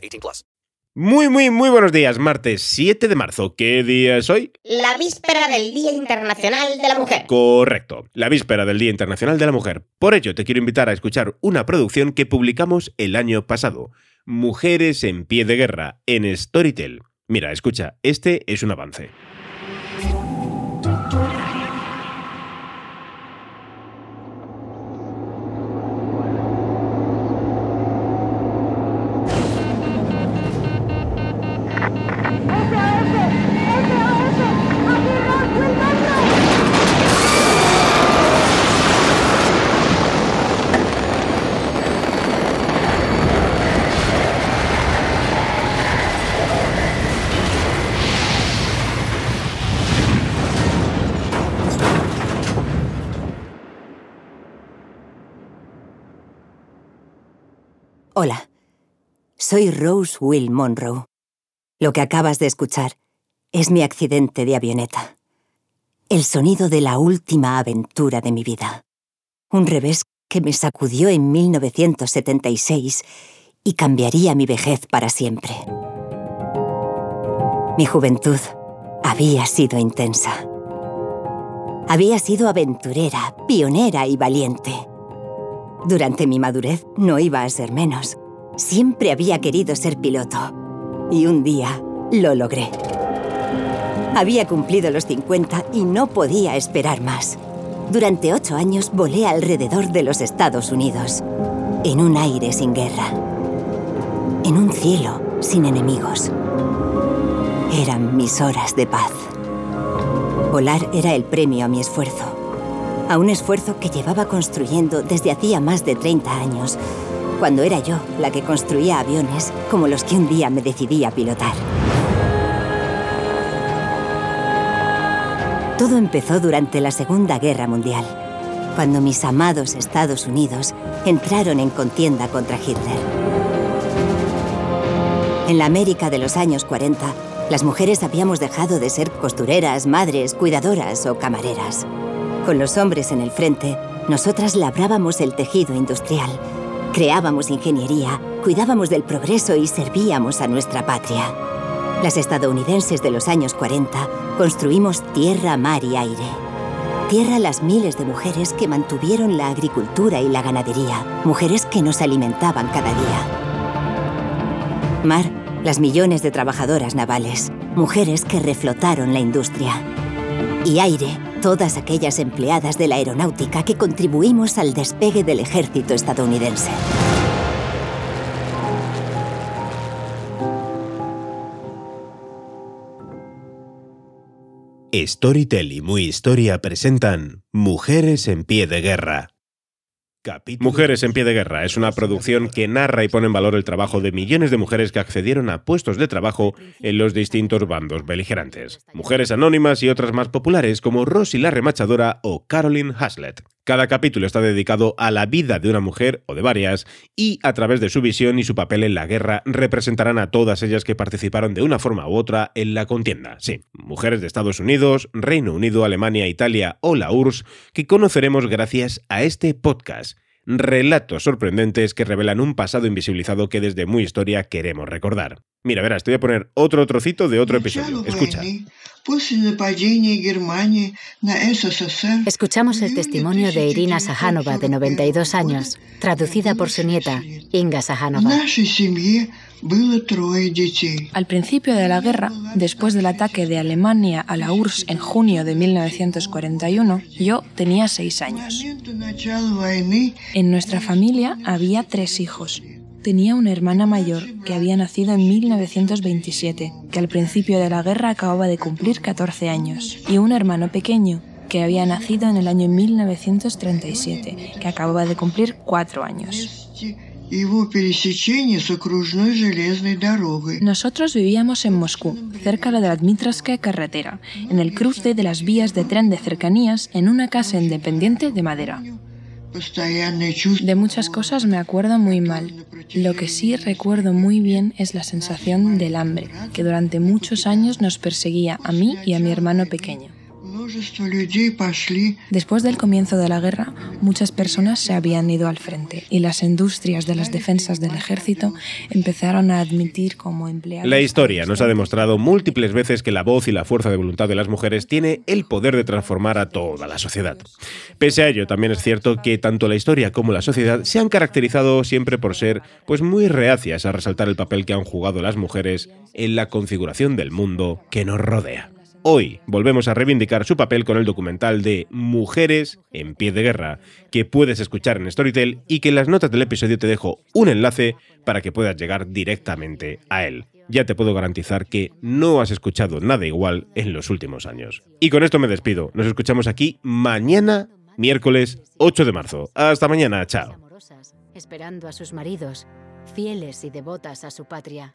18 plus. Muy, muy, muy buenos días. Martes 7 de marzo. ¿Qué día es hoy? La víspera del Día Internacional de la Mujer. Correcto, la víspera del Día Internacional de la Mujer. Por ello, te quiero invitar a escuchar una producción que publicamos el año pasado. Mujeres en pie de guerra, en Storytel. Mira, escucha, este es un avance. Hola, soy Rose Will Monroe. Lo que acabas de escuchar es mi accidente de avioneta. El sonido de la última aventura de mi vida. Un revés que me sacudió en 1976 y cambiaría mi vejez para siempre. Mi juventud había sido intensa. Había sido aventurera, pionera y valiente. Durante mi madurez no iba a ser menos. Siempre había querido ser piloto. Y un día lo logré. Había cumplido los 50 y no podía esperar más. Durante ocho años volé alrededor de los Estados Unidos, en un aire sin guerra, en un cielo sin enemigos. Eran mis horas de paz. Volar era el premio a mi esfuerzo a un esfuerzo que llevaba construyendo desde hacía más de 30 años, cuando era yo la que construía aviones como los que un día me decidí a pilotar. Todo empezó durante la Segunda Guerra Mundial, cuando mis amados Estados Unidos entraron en contienda contra Hitler. En la América de los años 40, las mujeres habíamos dejado de ser costureras, madres, cuidadoras o camareras. Con los hombres en el frente, nosotras labrábamos el tejido industrial, creábamos ingeniería, cuidábamos del progreso y servíamos a nuestra patria. Las estadounidenses de los años 40 construimos tierra, mar y aire. Tierra las miles de mujeres que mantuvieron la agricultura y la ganadería, mujeres que nos alimentaban cada día. Mar, las millones de trabajadoras navales, mujeres que reflotaron la industria. Y aire, todas aquellas empleadas de la aeronáutica que contribuimos al despegue del ejército estadounidense. Storytel y Muy Historia presentan Mujeres en pie de guerra. Mujeres en pie de guerra es una producción que narra y pone en valor el trabajo de millones de mujeres que accedieron a puestos de trabajo en los distintos bandos beligerantes. Mujeres anónimas y otras más populares como Rosie la remachadora o Caroline Haslett. Cada capítulo está dedicado a la vida de una mujer o de varias y a través de su visión y su papel en la guerra representarán a todas ellas que participaron de una forma u otra en la contienda. Sí, mujeres de Estados Unidos, Reino Unido, Alemania, Italia o la URSS que conoceremos gracias a este podcast relatos sorprendentes que revelan un pasado invisibilizado que desde Muy Historia queremos recordar. Mira, verás, te voy a poner otro trocito de otro episodio. Escucha. Escuchamos el testimonio de Irina Sajanova, de 92 años, traducida por su nieta, Inga Sajanova. Al principio de la guerra, después del ataque de Alemania a la URSS en junio de 1941, yo tenía seis años. En nuestra familia había tres hijos. Tenía una hermana mayor que había nacido en 1927, que al principio de la guerra acababa de cumplir 14 años, y un hermano pequeño que había nacido en el año 1937, que acababa de cumplir 4 años. Nosotros vivíamos en Moscú, cerca de la Dmitrovskaya carretera, en el cruce de las vías de tren de cercanías, en una casa independiente de madera. De muchas cosas me acuerdo muy mal. Lo que sí recuerdo muy bien es la sensación del hambre, que durante muchos años nos perseguía a mí y a mi hermano pequeño. Después del comienzo de la guerra, muchas personas se habían ido al frente y las industrias de las defensas del ejército empezaron a admitir como empleados. La historia nos ha demostrado múltiples veces que la voz y la fuerza de voluntad de las mujeres tiene el poder de transformar a toda la sociedad. Pese a ello, también es cierto que tanto la historia como la sociedad se han caracterizado siempre por ser pues muy reacias a resaltar el papel que han jugado las mujeres en la configuración del mundo que nos rodea. Hoy volvemos a reivindicar su papel con el documental de Mujeres en pie de guerra, que puedes escuchar en Storytel y que en las notas del episodio te dejo un enlace para que puedas llegar directamente a él. Ya te puedo garantizar que no has escuchado nada igual en los últimos años. Y con esto me despido. Nos escuchamos aquí mañana, miércoles 8 de marzo. Hasta mañana, chao. Esperando a sus maridos, fieles y devotas a su patria.